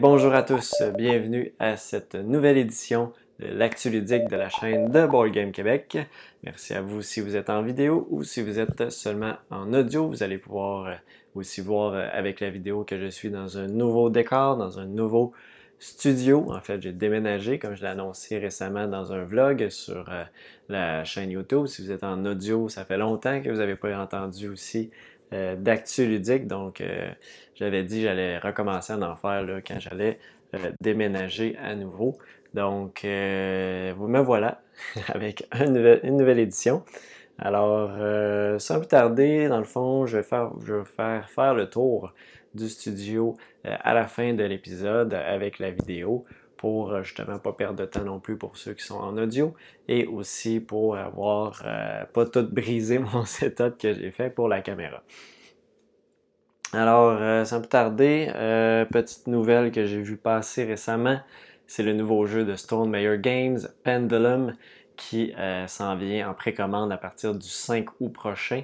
Bonjour à tous, bienvenue à cette nouvelle édition de l'actu ludique de la chaîne de Board Game Québec. Merci à vous si vous êtes en vidéo ou si vous êtes seulement en audio. Vous allez pouvoir euh, aussi voir euh, avec la vidéo que je suis dans un nouveau décor, dans un nouveau studio. En fait, j'ai déménagé, comme je l'ai annoncé récemment dans un vlog sur euh, la chaîne YouTube. Si vous êtes en audio, ça fait longtemps que vous n'avez pas entendu aussi d'actu ludique. Donc, j'avais dit j'allais recommencer à en faire là, quand j'allais euh, déménager à nouveau. Donc, vous me voilà avec une nouvelle, édition. Alors, sans plus tarder, dans le fond, je vais faire, faire, le tour du studio à la fin de l'épisode avec la vidéo pour euh, justement pas perdre de temps non plus pour ceux qui sont en audio et aussi pour avoir euh, pas tout brisé mon setup que j'ai fait pour la caméra. Alors, euh, sans plus tarder, petite nouvelle que j'ai vu passer récemment, c'est le nouveau jeu de Stone Mayer Games, Pendulum, qui s'en vient en précommande à partir du 5 août prochain.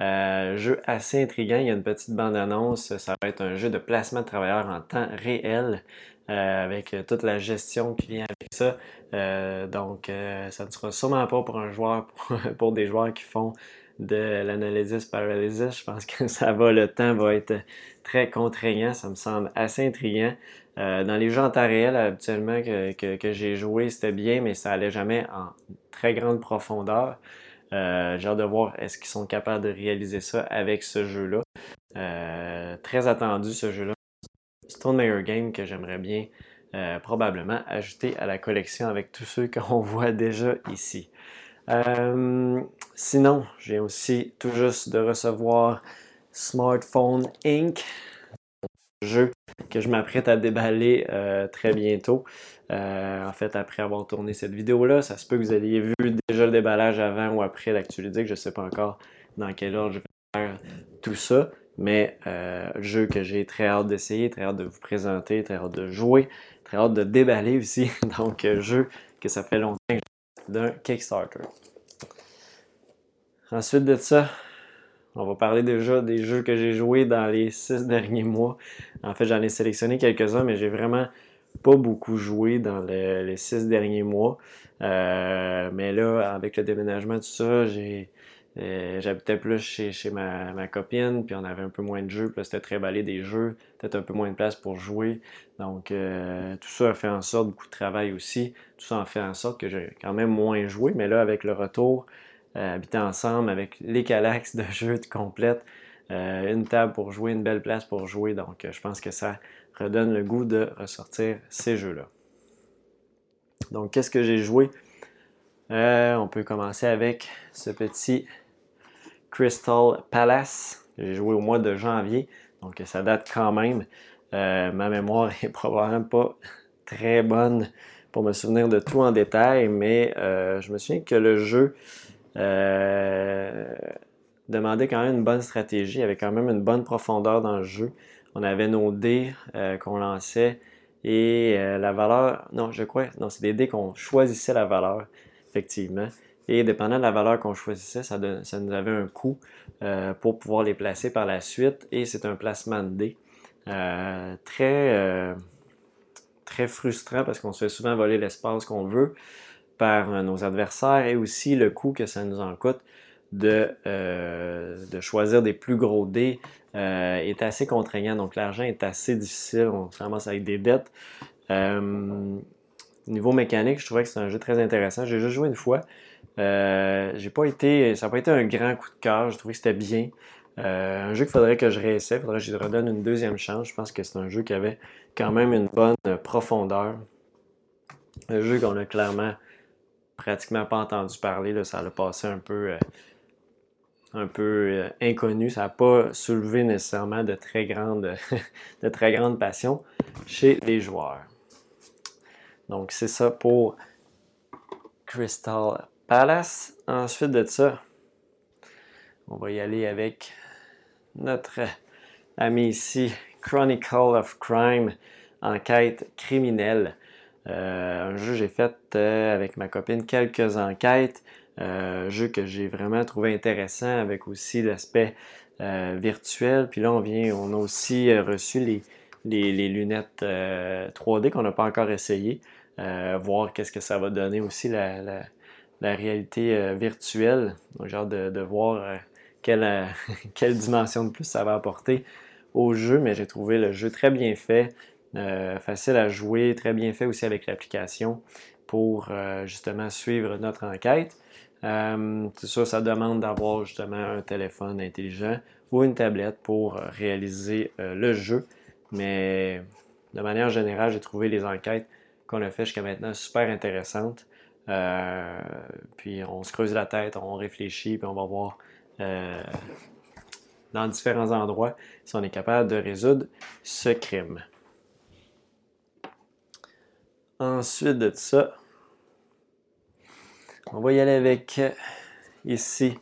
jeu assez intriguant, il y a une petite bande-annonce, ça va être un jeu de placement de travailleurs en temps réel. Euh, avec euh, toute la gestion qui vient avec ça. Euh, donc, ça ne sera sûrement pas pour un joueur, pour, des joueurs qui font de l'analysis paralysis. Je pense que ça va, le temps va être très contraignant. Ça me semble assez intriguant. dans les jeux en temps réel, habituellement, que, j'ai joué, c'était bien, mais ça allait jamais en très grande profondeur. j'ai hâte de voir est-ce qu'ils sont capables de réaliser ça avec ce jeu-là. très attendu ce jeu-là. Stone Mayer Game que j'aimerais bien euh, probablement ajouter à la collection avec tous ceux qu'on voit déjà ici. Euh, sinon, j'ai aussi tout juste de recevoir Smartphone Inc., jeu que je m'apprête à déballer euh, très bientôt. en fait, après avoir tourné cette vidéo-là, ça se peut que vous ayez vu déjà le déballage avant ou après l'actualité. Je ne sais pas encore dans quel ordre je vais faire tout ça. Mais euh, jeu que j'ai très hâte d'essayer, très hâte de vous présenter, très hâte de jouer, très hâte de déballer aussi. Donc, euh, jeu que ça fait longtemps que d'un Kickstarter. Ensuite de ça, on va parler déjà des jeux que j'ai joués dans les six derniers mois. En fait, j'en ai sélectionné quelques-uns, mais j'ai vraiment pas beaucoup joué dans les six derniers mois. Euh, mais là, avec le déménagement, tout ça, j'ai j'habitais plus chez, chez ma, copine, puis on avait un peu moins de jeux, puis c'était très balé des jeux, peut-être un peu moins de place pour jouer. Donc, euh, tout ça a fait en sorte, beaucoup de travail aussi, tout ça a fait en sorte que j'ai quand même moins joué, mais là, avec le retour, euh, habiter ensemble, avec les calax de jeux de complète, une table pour jouer, une belle place pour jouer, donc je pense que ça redonne le goût de ressortir ces jeux-là. Donc, qu'est-ce que j'ai joué? on peut commencer avec ce petit Crystal Palace. J'ai joué au mois de janvier, donc ça date quand même. Euh, ma mémoire est probablement pas très bonne pour me souvenir de tout en détail, mais euh, je me souviens que le jeu euh, demandait quand même une bonne stratégie, avait quand même une bonne profondeur dans le jeu. On avait nos dés qu'on lançait et la valeur, non, je crois, non, c'est des dés qu'on choisissait la valeur, effectivement. Et dépendant de la valeur qu'on choisissait, ça, nous avait un coût euh, pour pouvoir les placer par la suite. Et c'est un placement de dés. Euh, très, euh, très frustrant parce qu'on se fait souvent voler l'espace qu'on veut par nos adversaires et aussi le coût que ça nous en coûte de, de choisir des plus gros dés est assez contraignant. Donc l'argent est assez difficile. On ramasse avec des dettes. niveau mécanique, je trouvais que c'est un jeu très intéressant. J'ai juste joué une fois. Euh, j'ai pas été, ça n'a pas été un grand coup de cœur. Je trouvais que c'était bien. Euh, un jeu qu'il faudrait que je réessaie, il faudrait que je lui redonne une deuxième chance. Je pense que c'est un jeu qui avait quand même une bonne profondeur. Un jeu qu'on a clairement pratiquement pas entendu parler. Là, ça a passé un peu, euh, un peu inconnu. Ça n'a pas soulevé nécessairement de très grande, de très chez les joueurs. Donc c'est ça pour Crystal Palace. Ensuite de ça, on va y aller avec notre ami ici, Chronicle of Crime, enquête criminelle. Euh, un jeu que j'ai fait euh, avec ma copine quelques enquêtes. Euh, un jeu que j'ai vraiment trouvé intéressant avec aussi l'aspect virtuel. Puis là, on vient, on a aussi reçu les, lunettes 3D qu'on n'a pas encore essayé. voir qu'est-ce que ça va donner aussi réalité virtuelle. Donc, j'ai hâte de, voir quelle, quelle dimension de plus ça va apporter au jeu, mais j'ai trouvé le jeu très bien fait, facile à jouer, très bien fait aussi avec l'application pour justement suivre notre enquête. Euh, c'est sûr, ça demande d'avoir justement un téléphone intelligent ou une tablette pour euh, réaliser euh, le jeu. Mais de manière générale, j'ai trouvé les enquêtes qu'on a fait jusqu'à maintenant super intéressantes. Puis on se creuse la tête, on réfléchit, puis on va voir dans différents endroits si on est capable de résoudre ce crime. Ensuite de ça, on va y aller avec euh, ici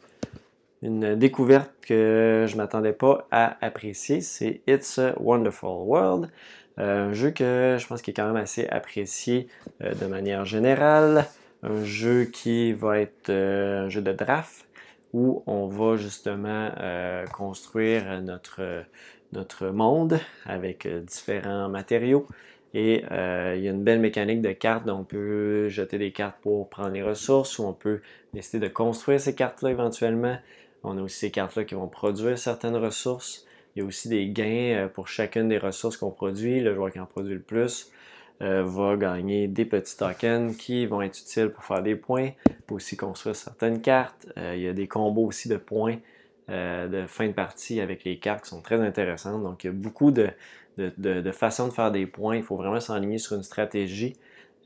une découverte que je ne m'attendais pas à apprécier. C'est It's a Wonderful World. Euh, un jeu que je pense qui est quand même assez apprécié euh, de manière générale. Un jeu qui va être un jeu de draft où on va justement construire notre, notre monde avec différents matériaux. Et euh, il y a une belle mécanique de cartes, on peut jeter des cartes pour prendre les ressources ou on peut décider de construire ces cartes-là éventuellement. On a aussi ces cartes-là qui vont produire certaines ressources. Il y a aussi des gains euh, pour chacune des ressources qu'on produit. Le joueur qui en produit le plus euh, va gagner des petits tokens qui vont être utiles pour faire des points. Peut aussi construire certaines cartes. il y a des combos aussi de points de fin de partie avec les cartes qui sont très intéressantes. Donc il y a beaucoup de, de, façon de faire des points. Il faut vraiment s'enligner sur une stratégie.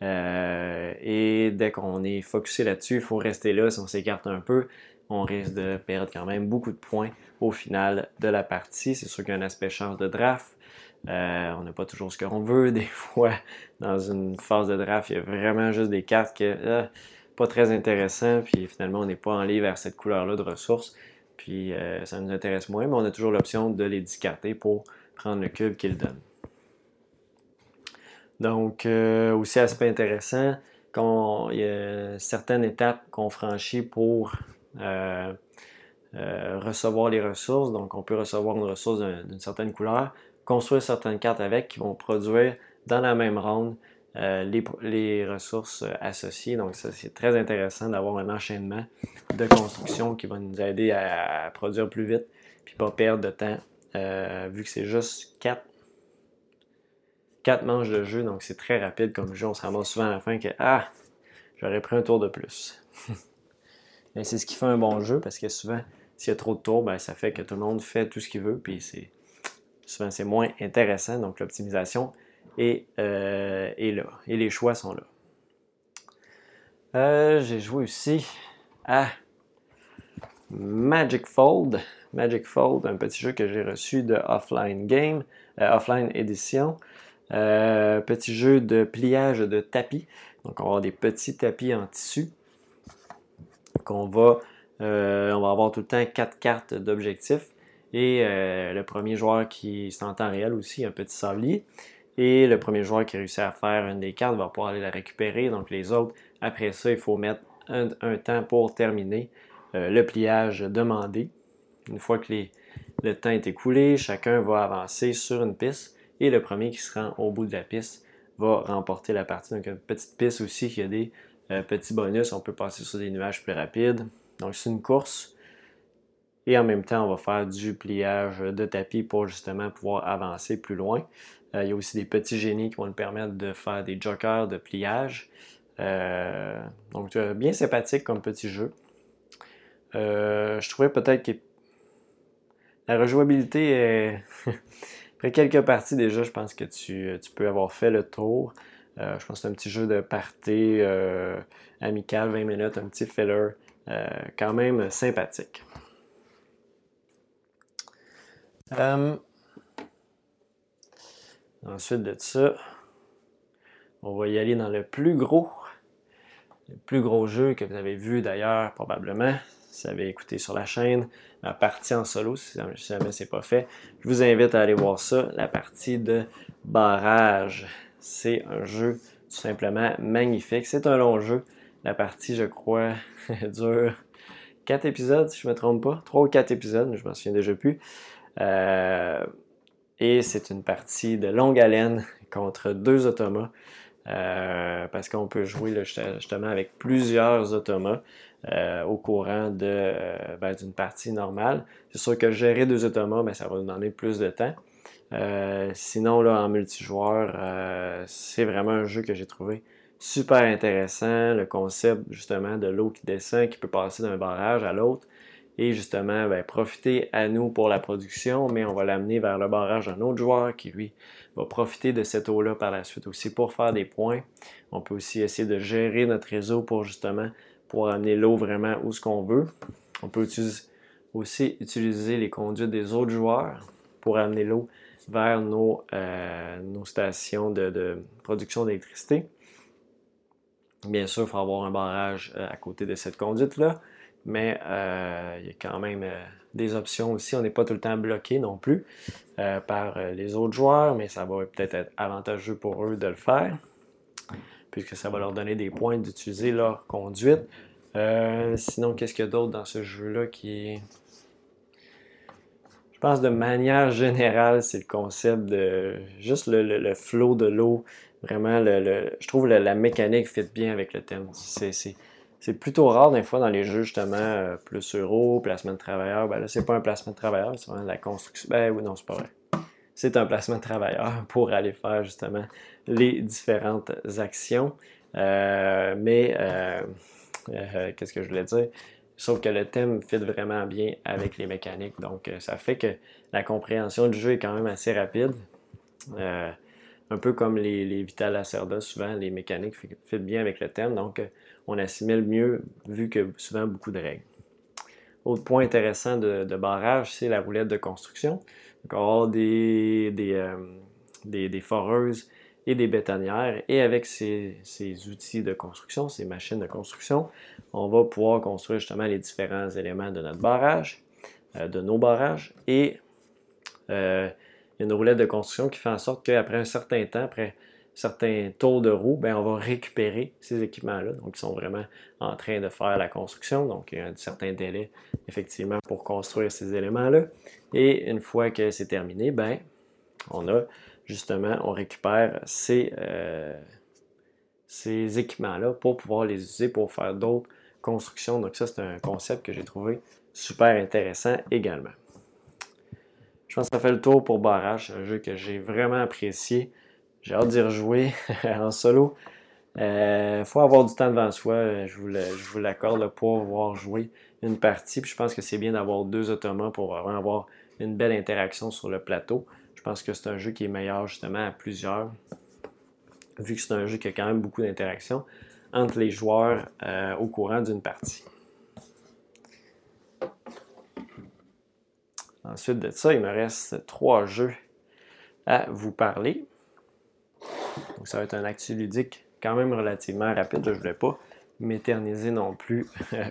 Euh, et dès qu'on est focusé là-dessus, il faut rester là. Si on s'écarte un peu, on risque de perdre quand même beaucoup de points au final de la partie. C'est sûr qu'il y a un aspect chance de draft. Euh, on n'a pas toujours ce qu'on veut. Des fois, dans une phase de draft, il y a vraiment juste des cartes qui euh, pas très intéressantes. Puis finalement, on n'est pas ligne vers cette couleur-là de ressources. Puis ça nous intéresse moins, mais on a toujours l'option de les discarter pour prendre le cube qu'il donne. Donc, euh, aussi aspect intéressant, il y a certaines étapes qu'on franchit pour euh, euh, recevoir les ressources. Donc, on peut recevoir une ressource d'une certaine couleur, construire certaines cartes avec qui vont produire dans la même ronde les, ressources associées. Donc, ça, c'est très intéressant d'avoir un enchaînement de construction qui va nous aider à produire plus vite puis pas perdre de temps euh, vu que c'est juste 4, manches de jeu, donc c'est très rapide comme jeu. On se ramasse souvent à la fin que Ah, j'aurais pris un tour de plus. Mais c'est ce qui fait un bon jeu parce que souvent, s'il y a trop de tours, ben, ça fait que tout le monde fait tout ce qu'il veut, puis c'est souvent c'est moins intéressant. Donc l'optimisation est, euh, là et les choix sont là. Euh, j'ai joué aussi à Magic Fold. Magic Fold, un petit jeu que j'ai reçu de Offline Game, euh, Offline Edition. Petit jeu de pliage de tapis. Donc, on va avoir des petits tapis en tissu qu'on va, on va avoir tout le temps quatre cartes d'objectifs. Et le premier joueur qui, c'est en temps réel aussi, un petit sablier. Et le premier joueur qui réussit à faire une des cartes va pouvoir aller la récupérer. Donc, les autres, après ça, il faut mettre un temps pour terminer le pliage demandé. Une fois que le temps est écoulé, chacun va avancer sur une piste et le premier qui se rend au bout de la piste va remporter la partie. Donc, une petite piste aussi qui a des euh, petits bonus. On peut passer sur des nuages plus rapides. Donc, c'est une course. Et en même temps, on va faire du pliage de tapis pour justement pouvoir avancer plus loin. Euh, il y a aussi des petits génies qui vont nous permettre de faire des jokers de pliage. Euh, donc, bien sympathique comme petit jeu. je trouvais peut-être qu'il la rejouabilité est. Après quelques parties déjà, je pense que tu, peux avoir fait le tour. Euh, je pense que c'est un petit jeu de party euh, amical, 20 minutes, un petit filler, euh, quand même sympathique. Ensuite de ça, on va y aller dans le plus gros, le plus gros jeu que vous avez vu d'ailleurs probablement, si vous avez écouté sur la chaîne, ma partie en solo, si jamais c'est pas fait, je vous invite à aller voir ça, la partie de barrage. C'est un jeu tout simplement magnifique. C'est un long jeu. La partie, je crois, dure 4 épisodes, si je ne me trompe pas. 3 ou 4 épisodes, je m'en souviens déjà plus. Euh, Et c'est une partie de longue haleine contre deux automas. parce qu'on peut jouer justement avec plusieurs automas au courant ben, d'une partie normale. C'est sûr que gérer deux automas, ben, ça va nous demander plus de temps. sinon, là, en multijoueur, c'est vraiment un jeu que j'ai trouvé super intéressant, le concept justement de l'eau qui descend, qui peut passer d'un barrage à l'autre, et justement ben, profiter à nous pour la production, mais on va l'amener vers le barrage d'un autre joueur qui lui va profiter de cette eau-là par la suite aussi pour faire des points. On peut aussi essayer de gérer notre réseau pour justement pour amener l'eau vraiment où ce qu'on veut. On peut aussi utiliser les conduites des autres joueurs pour amener l'eau vers nos, euh, stations de, de production d'électricité. Bien sûr, il faut avoir un barrage euh, à côté de cette conduite-là, mais euh, il y a quand même euh, des options aussi. On n'est pas tout le temps bloqué non plus par les autres joueurs, mais ça va peut-être être avantageux pour eux de le faire, puisque ça va leur donner des points d'utiliser leur conduite. sinon, qu'est-ce qu'il y a d'autre dans ce jeu-là qui est. Je pense de manière générale, c'est le concept de juste le, le, flot de l'eau Vraiment, le, je trouve la mécanique fit bien avec le thème. C'est plutôt rare des fois dans les jeux justement euh, plus euro, placement de travailleurs. Ben là, c'est pas un placement de travailleurs, c'est vraiment de la construction. Ben oui, non, c'est pas vrai. C'est un placement de travailleurs pour aller faire justement les différentes actions. Euh, mais euh, qu'est-ce que je voulais dire? Sauf que le thème fit vraiment bien avec les mécaniques. Donc, ça fait que la compréhension du jeu est quand même assez rapide un peu comme les, les Vital Lacerda, souvent les mécaniques fit bien avec le thème, donc euh, on assimile mieux vu que souvent beaucoup de règles. Autre point intéressant de, barrage, c'est la roulette de construction. Donc, on va euh, des, des, foreuses et des bétonnières. Et avec ces, ces, outils de construction, ces machines de construction, on va pouvoir construire justement les différents éléments de notre barrage, euh, de nos barrages. Et une roulette de construction qui fait en sorte qu'après un certain temps, après certains tours de roue, ben, on va récupérer ces équipements-là. Donc, ils sont vraiment en train de faire la construction. Donc, il y a un certain délai, effectivement, pour construire ces éléments-là. Et une fois que c'est terminé, ben, on a justement, on récupère ces, euh, ces équipements-là pour pouvoir les utiliser pour faire d'autres constructions. Donc, ça, c'est un concept que j'ai trouvé super intéressant également. Je pense que ça fait le tour pour Barrage. Un jeu que j'ai vraiment apprécié. J'ai hâte d'y rejouer en solo. Il euh, faut avoir du temps devant soi, je vous l'accorde, pour pouvoir jouer une partie. Puis je pense que c'est bien d'avoir deux automates pour vraiment avoir une belle interaction sur le plateau. Je pense que c'est un jeu qui est meilleur justement à plusieurs, vu que c'est un jeu qui a quand même beaucoup d'interaction entre les joueurs euh, au courant d'une partie. Ensuite de ça, il me reste trois jeux à vous parler. Donc, ça va être un actu ludique quand même relativement rapide. Je ne voulais pas m'éterniser non plus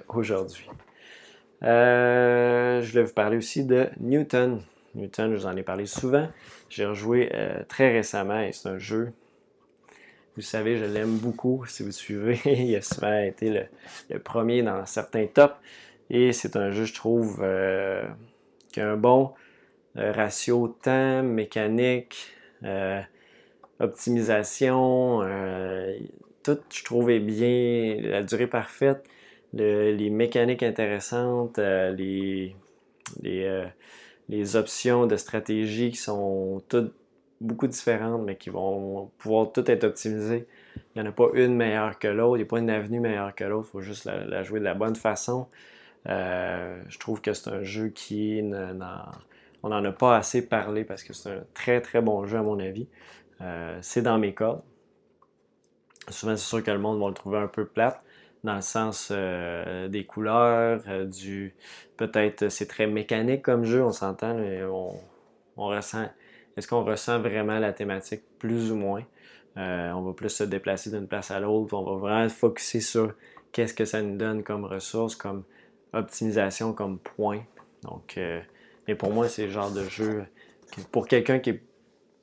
aujourd'hui. Euh, je voulais vous parler aussi de Newton. Newton, je vous en ai parlé souvent. J'ai rejoué euh, très récemment et c'est un jeu. Vous savez, je l'aime beaucoup. Si vous suivez, il a souvent été le, premier dans certains tops. Et c'est un jeu, je trouve, euh, qui a un bon euh, ratio temps, mécanique, euh, optimisation, euh, tout je trouvais bien, la durée parfaite, les mécaniques intéressantes, les, les, options de stratégie qui sont toutes beaucoup différentes, mais qui vont pouvoir toutes être optimisées. Il n'y en a pas une meilleure que l'autre, il n'y a pas une avenue meilleure que l'autre, il faut juste la, jouer de la bonne façon. Euh, je trouve que c'est un jeu qui on n'en a pas assez parlé parce que c'est un très très bon jeu à mon avis. Euh, c'est dans mes cordes. Souvent, c'est sûr que le monde va le trouver un peu plate dans le sens euh, des couleurs, du peut-être c'est très mécanique comme jeu, on s'entend, mais on, ressent. Est-ce qu'on ressent vraiment la thématique plus ou moins? on va plus se déplacer d'une place à l'autre, on va vraiment focuser sur qu'est-ce que ça nous donne comme ressources, comme optimisation comme point. Donc, euh, pour moi, c'est le genre de jeu. pour quelqu'un qui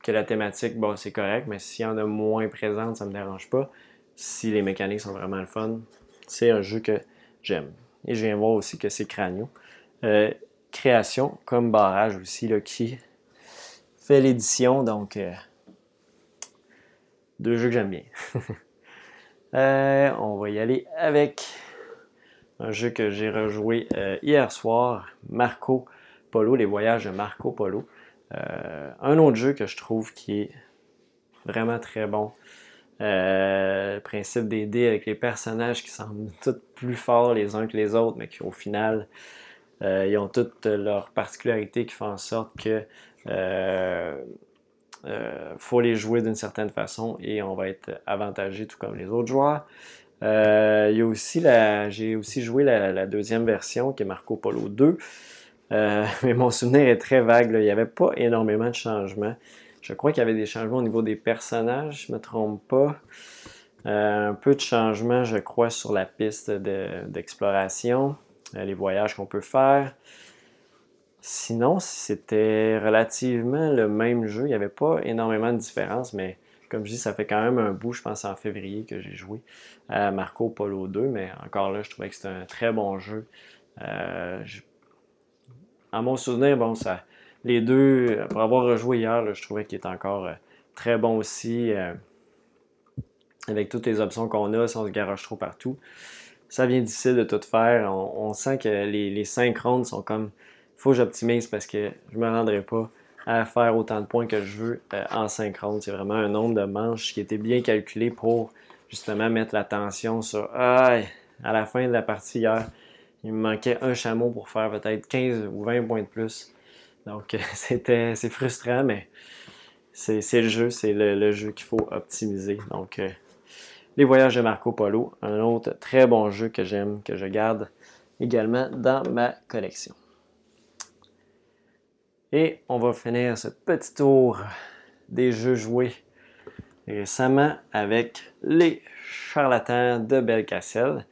que la thématique, c'est correct, mais s'il y en a moins présente, ça me dérange pas. Si les mécaniques sont vraiment le fun, c'est un jeu que j'aime. Et je viens voir aussi que c'est Cranio. Euh, création comme barrage aussi, là, qui fait l'édition, donc deux jeux que j'aime bien. on va y aller avec un jeu que j'ai rejoué hier soir, Marco Polo, les voyages de Marco Polo. un autre jeu que je trouve qui est vraiment très bon. Euh, le principe des dés avec les personnages qui semblent tous plus forts les uns que les autres, mais qui au final, euh, ils ont toutes leurs particularités qui font en sorte que euh, faut les jouer d'une certaine façon et on va être avantagé tout comme les autres joueurs. Il y a aussi la, j'ai aussi joué la, deuxième version qui est Marco Polo 2. mais mon souvenir est très vague. Il n'y avait pas énormément de changements. Je crois qu'il y avait des changements au niveau des personnages, je ne me trompe pas. Euh, un peu de changement, je crois, sur la piste d'exploration, euh, les voyages qu'on peut faire. Sinon, c'était relativement le même jeu. Il n'y avait pas énormément de différence, mais comme je dis, ça fait quand même un bout, je pense en février que j'ai joué à Marco Polo 2, mais encore là, je trouvais que c'était un très bon jeu. Euh, en mon souvenir, bon, ça, les deux, pour avoir rejoué hier, je trouvais qu'il est encore euh, très bon aussi. Euh, avec toutes les options qu'on a, si on se garoche trop partout. Ça vient difficile de tout faire. On, sent que les, les 5 rondes sont comme. Faut que j'optimise parce que je me rendrai pas à faire autant de points que je veux euh, en 5 rondes. C'est vraiment un nombre de manches qui était bien calculé pour justement mettre l'attention sur. à la fin de la partie hier, il me manquait un chameau pour faire peut-être 15 ou 20 points de plus. Donc, c'était, c'est frustrant, mais c'est, le jeu, c'est le, jeu qu'il faut optimiser. Donc, euh, les voyages de Marco Polo, un autre très bon jeu que j'aime, que je garde également dans ma collection. Et on va finir ce petit tour des jeux joués récemment avec les charlatans de Belcacel.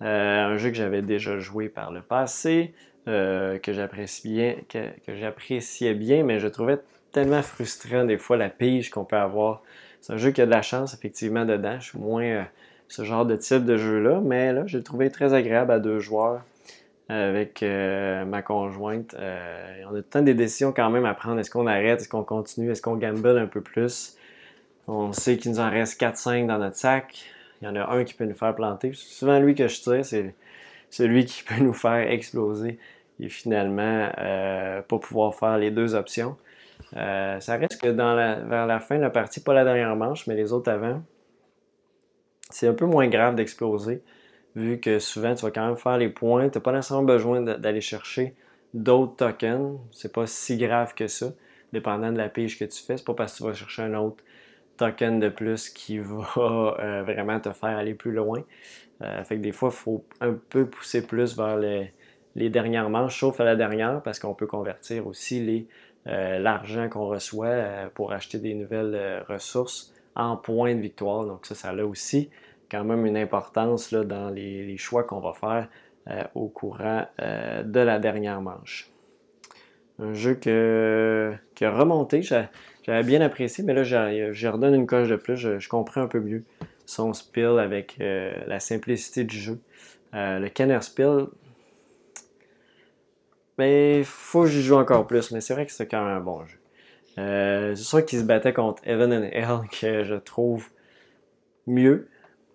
Euh, un jeu que j'avais déjà joué par le passé. Euh, que j'appréciais bien, que, j'appréciais bien, mais je trouvais tellement frustrant des fois la pige qu'on peut avoir. C'est un jeu qui a de la chance effectivement dedans. Je suis moins euh, ce genre de type de jeu-là, mais là, j'ai trouvé très agréable à deux joueurs avec euh, ma conjointe. on a tant des décisions quand même à prendre. Est-ce qu'on arrête? Est-ce qu'on continue? Est-ce qu'on gamble un peu plus? On sait qu'il nous en reste 4-5 dans notre sac. Il y en a un qui peut nous faire planter. C'est souvent lui que je tire, c'est celui qui peut nous faire exploser et finalement euh, pas pouvoir faire les deux options. Euh, ça reste que vers la fin de la partie, pas la dernière manche, mais les autres avant, c'est un peu moins grave d'exploser, vu que souvent tu vas quand même faire les points. Tu n'as pas nécessairement besoin d'aller chercher d'autres tokens. C'est pas si grave que ça, dépendant de la pige que tu fais. C'est pas parce que tu vas chercher un autre token de plus qui va euh, vraiment te faire aller plus loin. fait que des fois, il faut un peu pousser plus vers les, dernières manches, sauf à la dernière, parce qu'on peut convertir aussi euh, l'argent qu'on reçoit euh, pour acheter des nouvelles euh, ressources en points de victoire. Donc ça, ça a aussi quand même une importance là, dans les, choix qu'on va faire au courant de la dernière manche. Un jeu que, qui a remonté, j'avais bien apprécié, mais là, je redonne une coche de plus, je, comprends un peu mieux son spill avec la simplicité du jeu. le Kenner Spill, mais faut que j'y joue encore plus, mais c'est vrai que c'est quand même un bon jeu. Euh, c'est sûr qu'il se battait contre Evan and Hell, que je trouve mieux,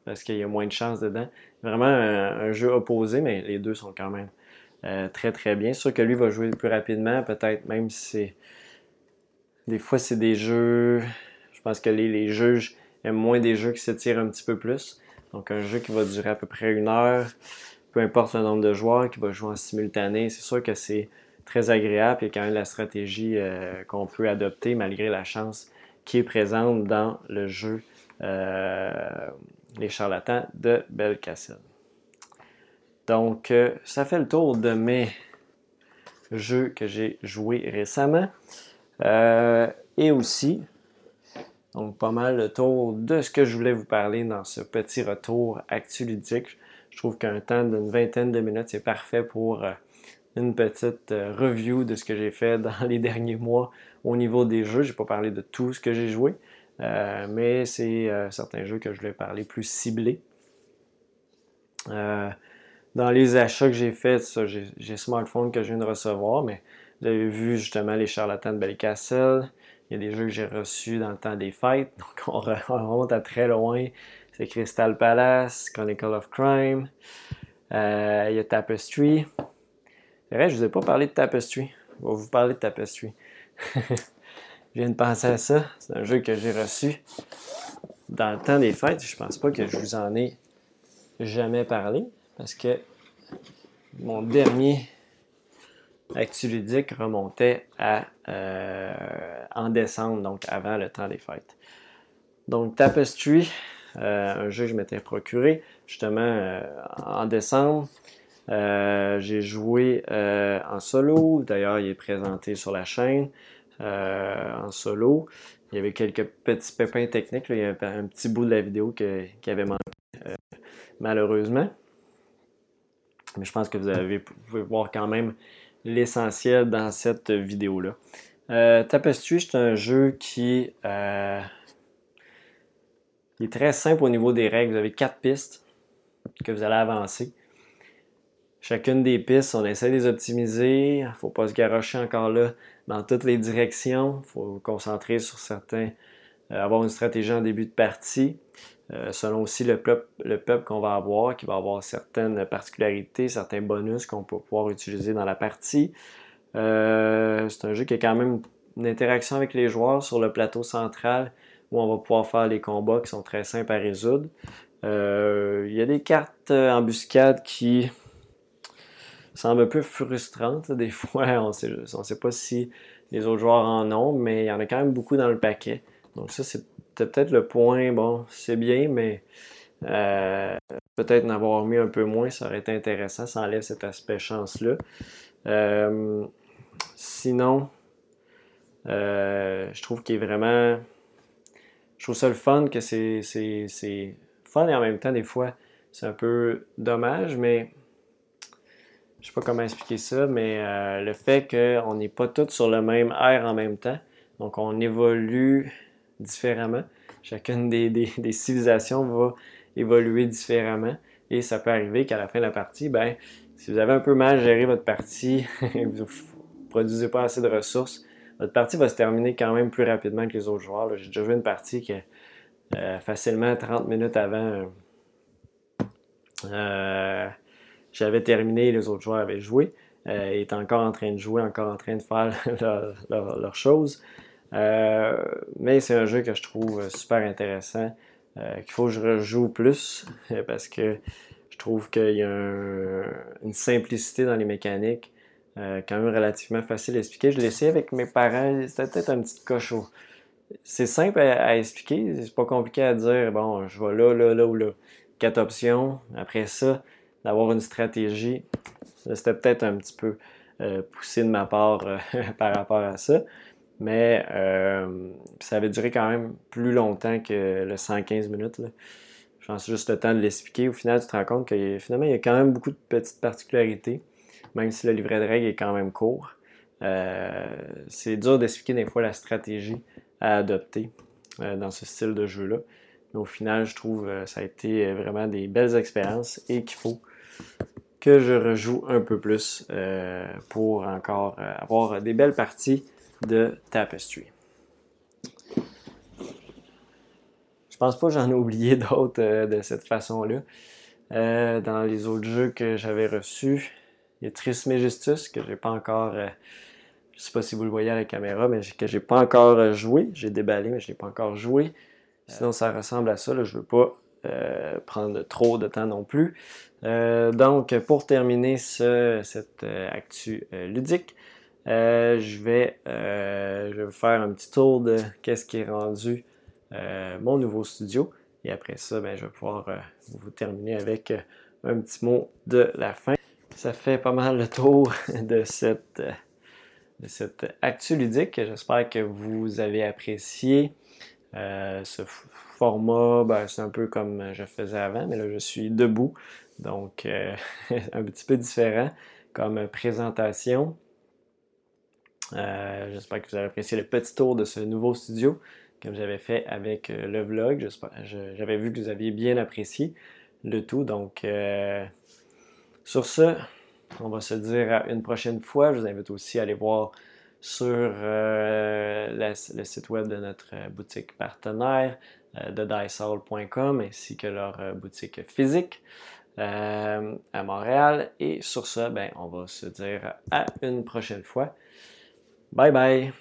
parce qu'il y a moins de chance dedans. Vraiment un, jeu opposé, mais les deux sont quand même euh, très très bien. Sûr que lui va jouer plus rapidement, peut-être même si c'est. Des fois, c'est des jeux. Je pense que les, juges aiment moins des jeux qui s'étirent un petit peu plus. Donc, un jeu qui va durer à peu près une heure peu importe le nombre de joueurs qui va jouer en simultané, c'est sûr que c'est très agréable et quand même la stratégie euh, qu'on peut adopter malgré la chance qui est présente dans le jeu euh, Les charlatans de Belkacem. Donc, euh, ça fait le tour de mes jeux que j'ai joués récemment. et aussi, donc pas mal le tour de ce que je voulais vous parler dans ce petit retour ludique. Je trouve qu'un temps d'une vingtaine de minutes, c'est parfait pour euh, une petite euh, review de ce que j'ai fait dans les derniers mois au niveau des jeux. Je n'ai pas parlé de tout ce que j'ai joué, euh, mais c'est certains jeux que je vais parler plus ciblés. dans les achats que j'ai faits, j'ai smartphone que je viens de recevoir, mais vous avez vu justement les charlatans de Belcastle. Il y a des jeux que j'ai reçus dans le temps des fêtes. Donc, on remonte à très loin. C'est Crystal Palace, Chronicle of Crime. Euh, il y a Tapestry. C'est vrai, je ne vous ai pas parlé de Tapestry. Je vais vous parler de Tapestry. je viens de penser à ça. C'est un jeu que j'ai reçu dans le temps des fêtes. Je pense pas que je vous en ai jamais parlé parce que mon dernier Actu ludique remontait à euh, en décembre, donc avant le temps des fêtes. Donc Tapestry, euh, un jeu que je m'étais procuré justement euh, en décembre. j'ai joué en solo, d'ailleurs il est présenté sur la chaîne en solo. Il y avait quelques petits pépins techniques, il y avait un petit bout de la vidéo qui avait manqué malheureusement. Mais je pense que vous, avez, vous pouvez voir quand même l'essentiel dans cette vidéo-là. Euh, Tapestry, c'est un jeu qui euh, est très simple au niveau des règles. Vous avez quatre pistes que vous allez avancer. Chacune des pistes, on essaie de les optimiser. Il ne faut pas se garocher encore là dans toutes les directions. Il faut vous concentrer sur certains, euh, avoir une stratégie en début de partie. Euh, selon aussi le peuple, le peuple qu'on va avoir, qui va avoir certaines particularités, certains bonus qu'on peut pouvoir utiliser dans la partie. Euh, c'est un jeu qui a quand même une interaction avec les joueurs sur le plateau central où on va pouvoir faire les combats qui sont très simples à résoudre. Il y a des cartes embuscades qui semblent un peu frustrantes. Des fois, on ne sait pas si les autres joueurs en ont, mais il y en a quand même beaucoup dans le paquet. Donc ça, c'est peut-être le point, bon, c'est bien, mais euh, peut-être n'avoir mis un peu moins, ça aurait été intéressant, ça enlève cet aspect chance-là. Euh, sinon, euh, je trouve qu'il est vraiment. Je trouve ça le fun que c'est, fun et en même temps, des fois, c'est un peu dommage, mais je sais pas comment expliquer ça, mais le fait qu'on n'est pas tous sur le même air en même temps, donc on évolue différemment. Chacune des, civilisations va évoluer différemment. Et ça peut arriver qu'à la fin de la partie, ben, si vous avez un peu mal géré votre partie, vous ne produisez pas assez de ressources, votre partie va se terminer quand même plus rapidement que les autres joueurs. J'ai déjà vu une partie qui, euh, facilement 30 minutes avant, euh, j'avais terminé, les autres joueurs avaient joué. Euh, ils étaient encore en train de jouer, encore en train de faire leurs choses. Euh, mais c'est un jeu que je trouve super intéressant, euh, qu'il faut que je rejoue plus parce que je trouve qu'il y a une simplicité dans les mécaniques, euh, quand même relativement facile à expliquer. Je l'ai essayé avec mes parents, c'était peut-être un petit cochon. C'est simple à, expliquer, c'est pas compliqué à dire, bon, je vais là, là, là ou là. Quatre options. Après ça, d'avoir une stratégie, c'était peut-être un petit peu poussé de ma part par rapport à ça. Mais euh, ça avait duré quand même plus longtemps que le 115 minutes. Je pense juste le temps de l'expliquer. Au final, tu te rends compte que finalement, il y a quand même beaucoup de petites particularités, même si le livret de règles est quand même court. Euh, c'est dur d'expliquer des fois la stratégie à adopter euh, dans ce style de jeu-là. Mais au final, je trouve que ça a été vraiment des belles expériences et qu'il faut que je rejoue un peu plus pour encore avoir des belles parties de Tapestry. Je pense pas que j'en ai oublié d'autres euh, de cette façon-là. Euh, dans les autres jeux que j'avais reçus, il y a Trismegistus que j'ai pas encore. Je euh, je sais pas si vous le voyez à la caméra, mais que j'ai pas encore joué. J'ai déballé, mais je l'ai pas encore joué. Sinon, ça ressemble à ça. Là, je veux pas prendre trop de temps non plus. Donc, pour terminer ce, cette actu ludique, euh, je, vais, euh, je vais faire un petit tour de qu'est-ce qui est rendu euh, mon nouveau studio. Et après ça, ben, je vais pouvoir vous terminer avec un petit mot de la fin. Ça fait pas mal le tour de cette, de cette actu ludique. J'espère que vous avez apprécié ce format. Ben, c'est un peu comme je faisais avant, mais là, je suis debout. Donc, un petit peu différent comme présentation. Euh, j'espère que vous avez apprécié le petit tour de ce nouveau studio comme j'avais fait avec euh, le vlog. J'avais vu que vous aviez bien apprécié le tout. Donc, euh, sur ce, on va se dire à une prochaine fois. Je vous invite aussi à aller voir sur le site web de notre boutique partenaire de ainsi que leur boutique physique. Euh, à Montréal. Et sur ce, ben, on va se dire à une prochaine fois. Bye bye!